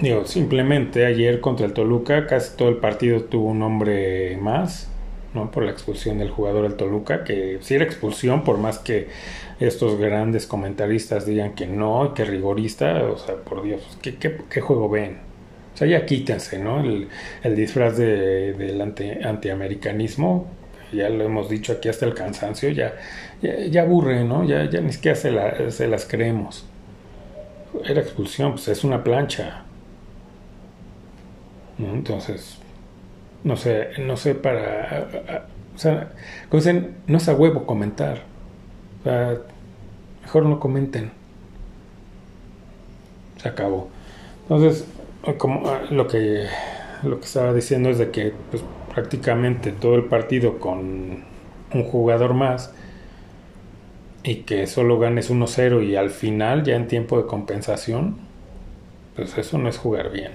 Digo, simplemente ayer contra el Toluca casi todo el partido tuvo un hombre más, ¿no? Por la expulsión del jugador del Toluca, que si era expulsión, por más que estos grandes comentaristas digan que no, que rigorista, o sea, por Dios, ¿qué, qué, juego ven? O sea, ya quítense, ¿no? El, disfraz de, del anti, antiamericanismo, ya lo hemos dicho aquí hasta el cansancio, ya, ya, aburre, ¿no? Ya, ya ni siquiera se, se las creemos. Era expulsión, pues es una plancha. Entonces, no sé, no sé para... O sea, no es a huevo comentar mejor no comenten. Se acabó. Entonces, como lo que lo que estaba diciendo es de que pues, prácticamente todo el partido con un jugador más y que solo ganes 1-0 y al final ya en tiempo de compensación, pues eso no es jugar bien.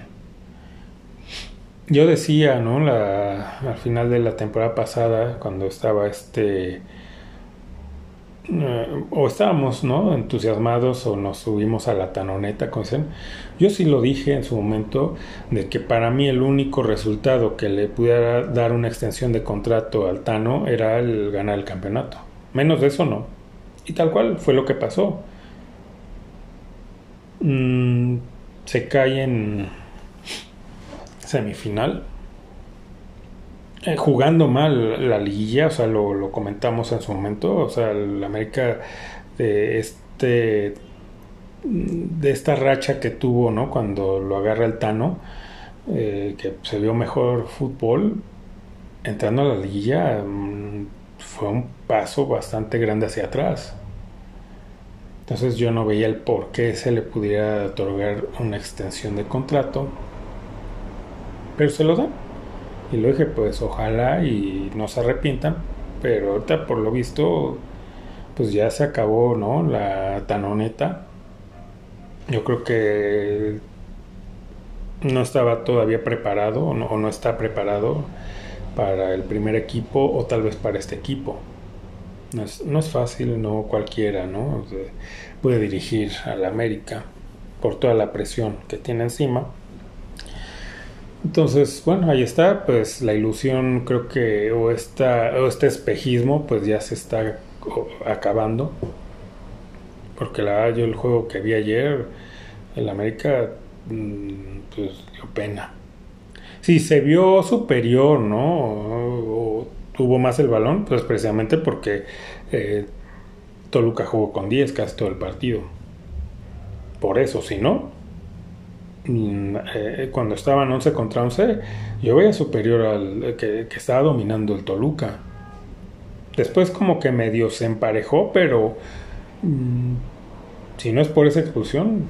Yo decía, ¿no? La, al final de la temporada pasada, cuando estaba este eh, o estábamos ¿no? entusiasmados o nos subimos a la tanoneta con Yo sí lo dije en su momento de que para mí el único resultado que le pudiera dar una extensión de contrato al Tano era el ganar el campeonato. Menos de eso no. Y tal cual fue lo que pasó. Mm, se cae en semifinal. Eh, jugando mal la liguilla, o sea, lo, lo, comentamos en su momento, o sea, el América de este de esta racha que tuvo, ¿no? Cuando lo agarra el Tano, eh, que se vio mejor fútbol, entrando a la liguilla mm, fue un paso bastante grande hacia atrás. Entonces yo no veía el por qué se le pudiera otorgar una extensión de contrato. Pero se lo da. Y lo dije, pues ojalá y no se arrepientan. Pero ahorita por lo visto, pues ya se acabó, ¿no? La tanoneta. Yo creo que no estaba todavía preparado o no, está preparado para el primer equipo o tal vez para este equipo. No es, no es fácil, no cualquiera, ¿no? puede dirigir a la América por toda la presión que tiene encima. Entonces, bueno, ahí está, pues la ilusión creo que, o, esta, o este espejismo, pues ya se está acabando. Porque la yo el juego que vi ayer, el América, mm, pues dio pena. Sí, se vio superior, ¿no? tuvo más el balón, pues precisamente porque eh, Toluca jugó con 10 casi todo el partido. Por eso, si no, eh, cuando estaban 11 contra 11, yo veía superior al que, estaba dominando el Toluca. Después como que medio se emparejó, pero mm, si no es por esa expulsión,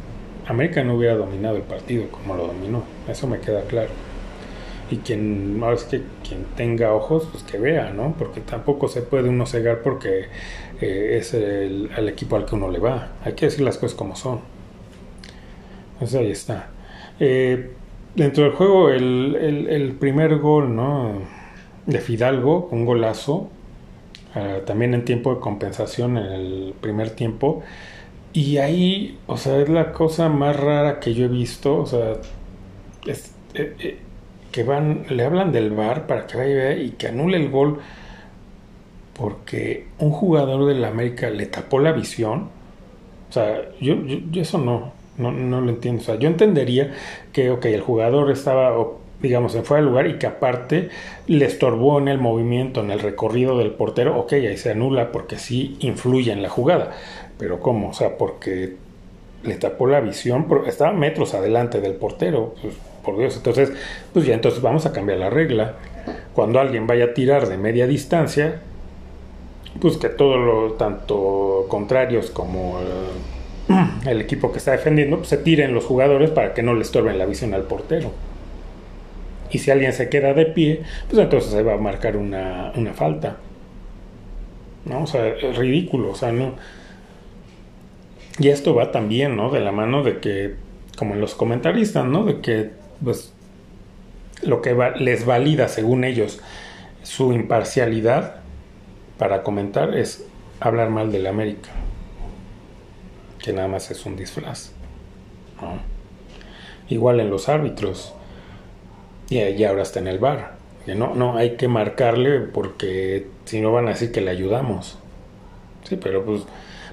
América no hubiera dominado el partido como lo dominó. Eso me queda claro. Y quien es que quien tenga ojos pues que vea no porque tampoco se puede uno cegar porque eh, es el, equipo al que uno le va. Hay que decir las cosas como son. Entonces ahí está eh, dentro del juego el, primer gol no de Fidalgo un golazo ah, también en tiempo de compensación en el primer tiempo. Y ahí o sea es la cosa más rara que yo he visto o sea es, eh, que van, le hablan del VAR para que vaya y que anule el gol porque un jugador del América le tapó la visión. O sea, yo, yo, eso no, no, no, lo entiendo. O sea, yo entendería que, ok, el jugador estaba, digamos, en fuera del lugar y que aparte le estorbó en el movimiento, en el recorrido del portero, ok, ahí se anula porque sí influye en la jugada. Pero ¿cómo? O sea, porque le tapó la visión, estaba metros adelante del portero. Pues, por Dios. Entonces, pues ya entonces vamos a cambiar la regla. Cuando alguien vaya a tirar de media distancia, pues que todos los, tanto contrarios como eh, el, equipo que está defendiendo, pues se tiren los jugadores para que no le estorben la visión al portero. Y si alguien se queda de pie, pues entonces se va a marcar una, una falta. ¿No? O sea, es ridículo, o sea, no. Y esto va también, ¿no? De la mano de que, como en los comentaristas, ¿no? De que pues, lo que les valida, según ellos, su imparcialidad para comentar es hablar mal de la América, que nada más es un disfraz. Igual en los árbitros, y, ahora está en el bar. No, no, hay que marcarle porque si no van a decir que le ayudamos. Sí, pero pues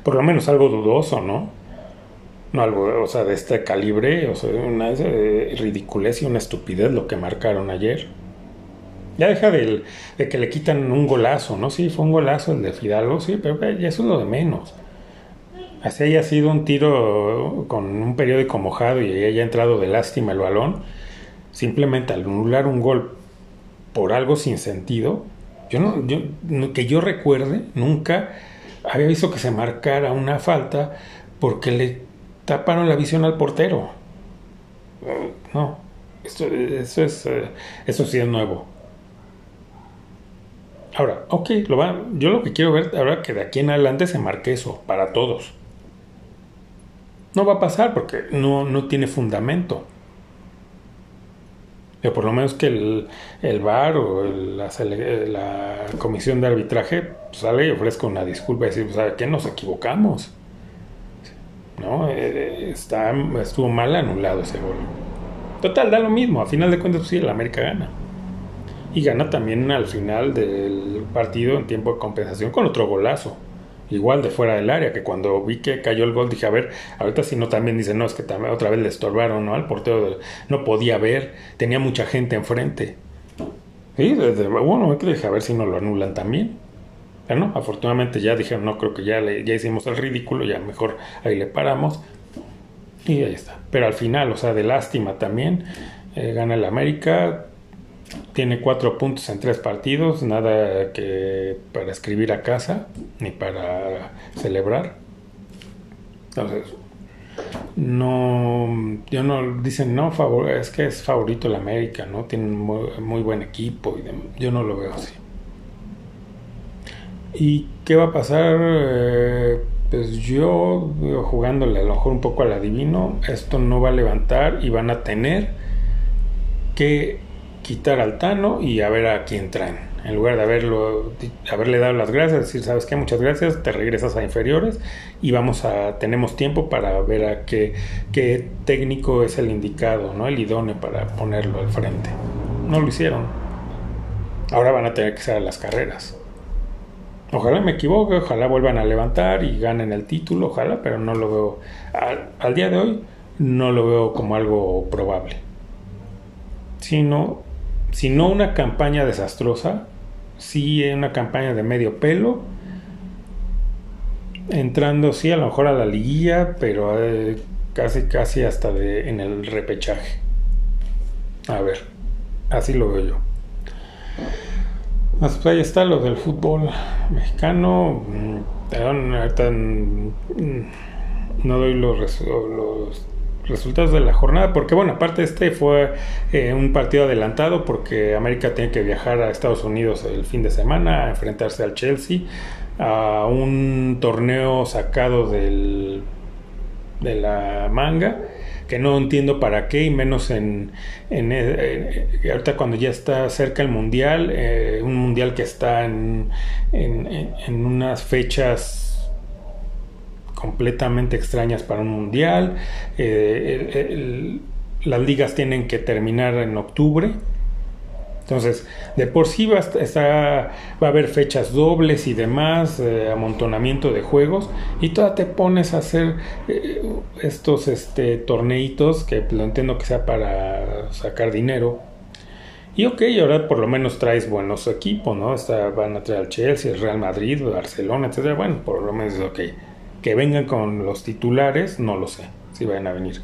por lo menos algo dudoso, ¿no? no algo, o sea, de este calibre, o sea, una ridiculez y una estupidez lo que marcaron ayer. Ya deja de, que le quitan un golazo, ¿no? Sí, fue un golazo el de Fidalgo, sí, pero ya eso es lo de menos. Así haya sido un tiro con un periódico mojado y haya entrado de lástima el balón, simplemente al anular un gol por algo sin sentido, yo no, yo, que yo recuerde, nunca había visto que se marcara una falta porque le taparon la visión al portero. No, eso, es, eh, eso sí es nuevo. Ahora, ok, lo va, yo lo que quiero ver ahora que de aquí en adelante se marque eso para todos. No va a pasar porque no, no tiene fundamento. Pero por lo menos que el, el VAR o la, comisión de arbitraje sale y ofrezca una disculpa y decir, ¿sabes qué? Nos equivocamos. ¿no? Eh, está, estuvo mal anulado ese gol. Total, da lo mismo, a final de cuentas pues sí, el América gana. Y gana también al final del partido en tiempo de compensación con otro golazo. Igual de fuera del área, que cuando vi que cayó el gol dije, a ver, ahorita si no también dice, no, es que también otra vez le estorbaron, ¿no? Al portero no podía ver, tenía mucha gente enfrente. Y desde, bueno, dije, a ver si no lo anulan también. Pero no, afortunadamente ya dijeron, no, creo que ya, le, ya hicimos el ridículo, ya mejor ahí le paramos. Y ahí está. Pero al final, o sea, de lástima también, eh, gana el América, tiene cuatro puntos en tres partidos, nada que para escribir a casa ni para celebrar. Entonces, no, yo no, dicen, no, favor, es que es favorito el América, ¿no? Tiene muy, muy buen equipo y yo no lo veo así. ¿Y qué va a pasar? Eh, pues yo, jugándole a lo mejor un poco al adivino, esto no va a levantar y van a tener que quitar al Tano y a ver a quién traen. En lugar de haberlo, haberle dado las gracias, decir, ¿sabes qué? Muchas gracias, te regresas a inferiores y vamos a, tenemos tiempo para ver a qué, qué técnico es el indicado, ¿no? El idóneo para ponerlo al frente. No lo hicieron. Ahora van a tener que ser las carreras. Ojalá me equivoque, ojalá vuelvan a levantar y ganen el título, ojalá, pero no lo veo, al, día de hoy, no lo veo como algo probable. Sino, si no una campaña desastrosa, sí una campaña de medio pelo, entrando sí a lo mejor a la liguilla, pero eh, casi casi hasta de, en el repechaje. A ver, así lo veo yo. Pues ahí está lo del fútbol mexicano. Mm, ahorita mm, no doy los, los, resultados de la jornada, porque bueno, aparte este fue eh, un partido adelantado porque América tiene que viajar a Estados Unidos el fin de semana a enfrentarse al Chelsea, a un torneo sacado del, de la manga que no entiendo para qué, y menos en, en, eh, eh, ahorita cuando ya está cerca el mundial, un mundial que está en, en, unas fechas completamente extrañas para un mundial. las ligas tienen que terminar en octubre entonces, de por sí va, a, va a haber fechas dobles y demás, eh, amontonamiento de juegos, y todavía te pones a hacer eh, estos este, torneitos que lo entiendo que sea para sacar dinero. Y ok, ahora por lo menos traes buenos equipos, ¿no? Está, van a traer al Chelsea, el Real Madrid, Barcelona, etcétera. Bueno, por lo menos ok. Que vengan con los titulares, no lo sé, si van a venir.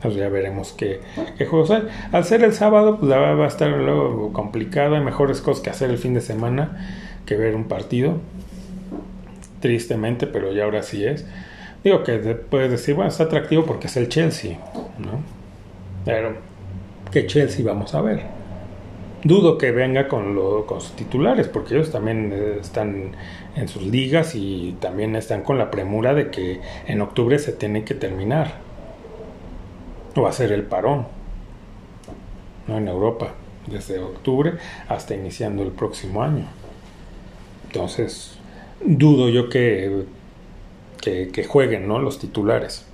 Pues ya veremos qué, juegos hay. Al ser el sábado, pues va a estar luego complicado. Hay mejores cosas que hacer el fin de semana que ver un partido. Tristemente, pero ya ahora sí es. Digo que puedes decir, bueno, está atractivo porque es el Chelsea, ¿no? Pero, ¿qué Chelsea vamos a ver? Dudo que venga con, lo, con sus titulares, porque ellos también eh, están en sus ligas y también están con la premura de que en octubre se tiene que terminar va a ser el parón, ¿no? En Europa, desde octubre hasta iniciando el próximo año. Entonces, dudo yo que, que, jueguen, ¿no? Los titulares.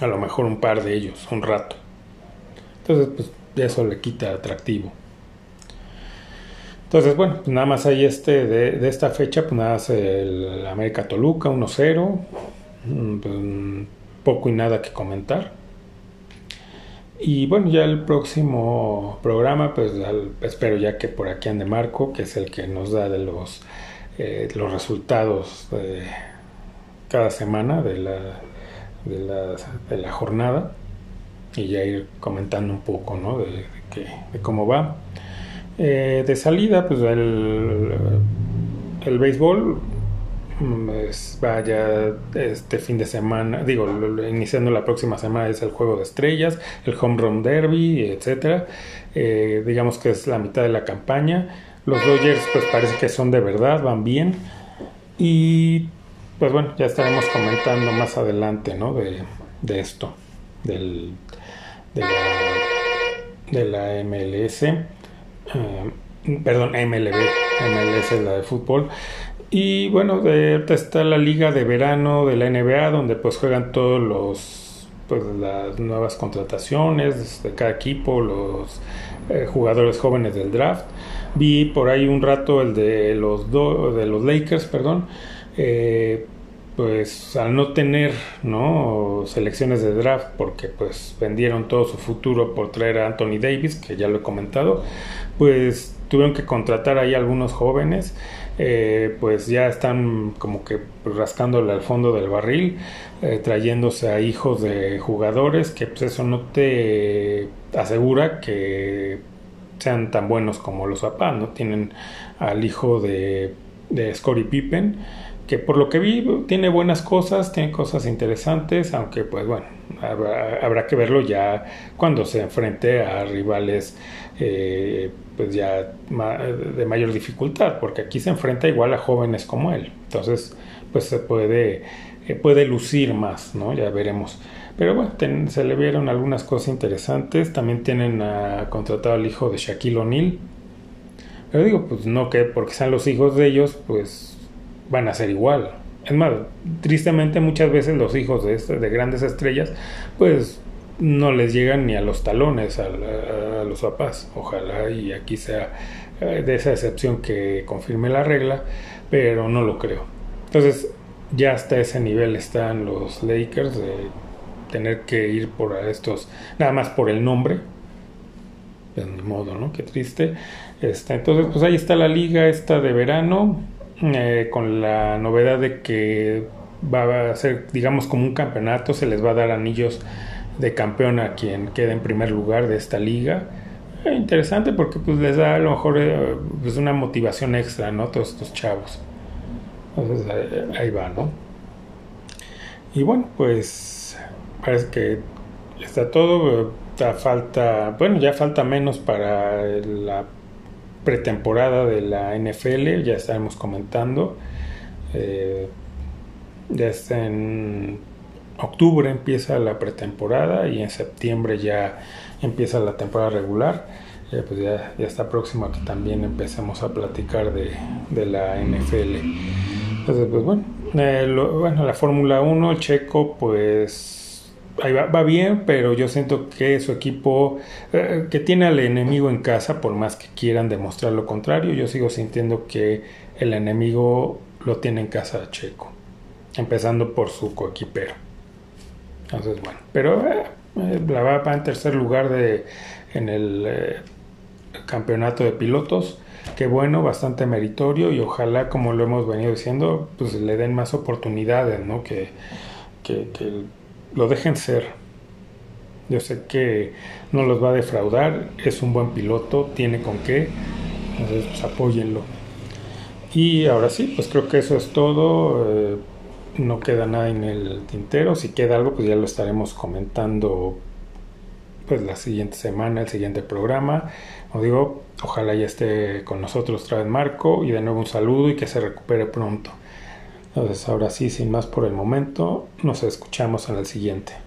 A lo mejor un par de ellos, un rato. Entonces, pues eso le quita atractivo. Entonces, bueno, pues nada más hay este de, esta fecha, pues nada más el América Toluca 1-0. Mm, pues, poco y nada que comentar. Y bueno, ya el próximo programa, pues espero ya que por aquí ande Marco, que es el que nos da de los, eh, los resultados de cada semana de la, de la, de jornada y ya ir comentando un poco ¿no? de, de, cómo va. Eh, de salida, pues el, el béisbol pues vaya este fin de semana, digo, iniciando la próxima semana es el juego de estrellas, el home run derby, etcétera. Eh, digamos que es la mitad de la campaña. Los Dodgers, pues parece que son de verdad, van bien. Y pues bueno, ya estaremos comentando más adelante, ¿no? De, de esto, del, de, la, de la MLS, eh, perdón, MLB, MLS es la de fútbol. Y bueno, de, ahorita está la liga de verano de la NBA, donde pues juegan todos los pues las nuevas contrataciones de cada equipo, los eh, jugadores jóvenes del draft. Vi por ahí un rato el de los de los Lakers, perdón. eh, pues al no tener ¿no? selecciones de draft porque pues vendieron todo su futuro por traer a Anthony Davis que ya lo he comentado pues tuvieron que contratar ahí algunos jóvenes eh, pues ya están como que rascándole al fondo del barril eh, trayéndose a hijos de jugadores que pues eso no te asegura que sean tan buenos como los papás no tienen al hijo de, de Pippen que por lo que vi tiene buenas cosas, tiene cosas interesantes, aunque pues bueno, habrá, que verlo ya cuando se enfrente a rivales eh, pues ya de mayor dificultad, porque aquí se enfrenta igual a jóvenes como él, entonces pues se puede, eh, puede lucir más, ¿no? Ya veremos. Pero bueno, se le vieron algunas cosas interesantes, también tienen a, contratado al hijo de Shaquille O'Neal, pero digo, pues no que porque sean los hijos de ellos, pues van a ser igual. Es más, tristemente muchas veces los hijos de, de grandes estrellas, pues no les llegan ni a los talones a, los papás. Ojalá y aquí sea eh, de esa excepción que confirme la regla, pero no lo creo. Entonces, ya hasta ese nivel están los Lakers de tener que ir por estos, nada más por el nombre. De modo, ¿no? Qué triste. Este, entonces, pues ahí está la liga esta de verano eh, con la novedad de que va a ser, digamos, como un campeonato, se les va a dar anillos de campeón a quien quede en primer lugar de esta liga. Eh, interesante porque pues les da a lo mejor eh, pues, una motivación extra, ¿no? Todos estos chavos. Entonces ahí va, ¿no? Y bueno, pues parece que está todo. falta, bueno, ya falta menos para la pretemporada de la NFL, ya estaremos comentando. Eh, ya está en octubre empieza la pretemporada y en septiembre ya empieza la temporada regular. Eh, pues ya, ya, está próximo a que también empecemos a platicar de, la NFL. Entonces, pues bueno, eh, bueno la Fórmula 1, Checo, pues ahí va, bien, pero yo siento que su equipo, eh, que tiene al enemigo en casa, por más que quieran demostrar lo contrario, yo sigo sintiendo que el enemigo lo tiene en casa Checo, empezando por su coequipero. Entonces, bueno, pero eh, eh, la va en tercer lugar de, en el campeonato de pilotos. Qué bueno, bastante meritorio y ojalá, como lo hemos venido diciendo, pues le den más oportunidades, ¿no? Que, que, que lo dejen ser. Yo sé que no los va a defraudar, es un buen piloto, tiene con qué, entonces pues apóyenlo. Y ahora sí, pues creo que eso es todo. Eh, no queda nada en el tintero. Si queda algo, pues ya lo estaremos comentando pues la siguiente semana, el siguiente programa. Os digo, ojalá ya esté con nosotros otra vez Marco y de nuevo un saludo y que se recupere pronto. Entonces ahora sí, sin más por el momento, nos escuchamos en el siguiente.